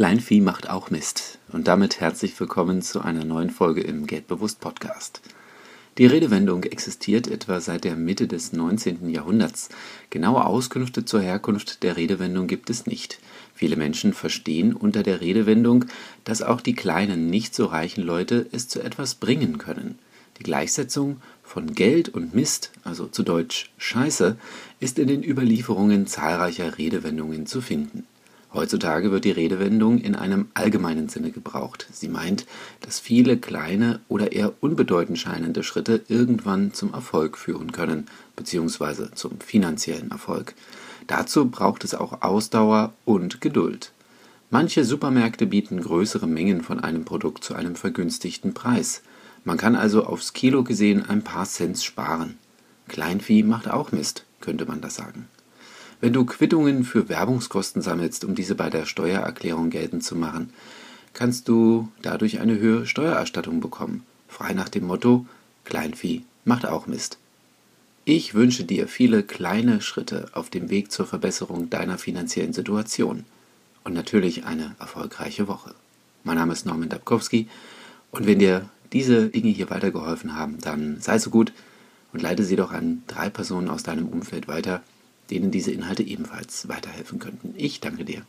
Kleinvieh macht auch Mist. Und damit herzlich willkommen zu einer neuen Folge im Geldbewusst Podcast. Die Redewendung existiert etwa seit der Mitte des 19. Jahrhunderts. Genaue Auskünfte zur Herkunft der Redewendung gibt es nicht. Viele Menschen verstehen unter der Redewendung, dass auch die kleinen, nicht so reichen Leute es zu etwas bringen können. Die Gleichsetzung von Geld und Mist, also zu Deutsch Scheiße, ist in den Überlieferungen zahlreicher Redewendungen zu finden. Heutzutage wird die Redewendung in einem allgemeinen Sinne gebraucht. Sie meint, dass viele kleine oder eher unbedeutend scheinende Schritte irgendwann zum Erfolg führen können, beziehungsweise zum finanziellen Erfolg. Dazu braucht es auch Ausdauer und Geduld. Manche Supermärkte bieten größere Mengen von einem Produkt zu einem vergünstigten Preis. Man kann also aufs Kilo gesehen ein paar Cent sparen. Kleinvieh macht auch Mist, könnte man das sagen. Wenn du Quittungen für Werbungskosten sammelst, um diese bei der Steuererklärung geltend zu machen, kannst du dadurch eine höhere Steuererstattung bekommen. Frei nach dem Motto Kleinvieh macht auch Mist. Ich wünsche dir viele kleine Schritte auf dem Weg zur Verbesserung deiner finanziellen Situation und natürlich eine erfolgreiche Woche. Mein Name ist Norman Dabkowski und wenn dir diese Dinge hier weitergeholfen haben, dann sei so gut und leite sie doch an drei Personen aus deinem Umfeld weiter, denen diese Inhalte ebenfalls weiterhelfen könnten. Ich danke dir.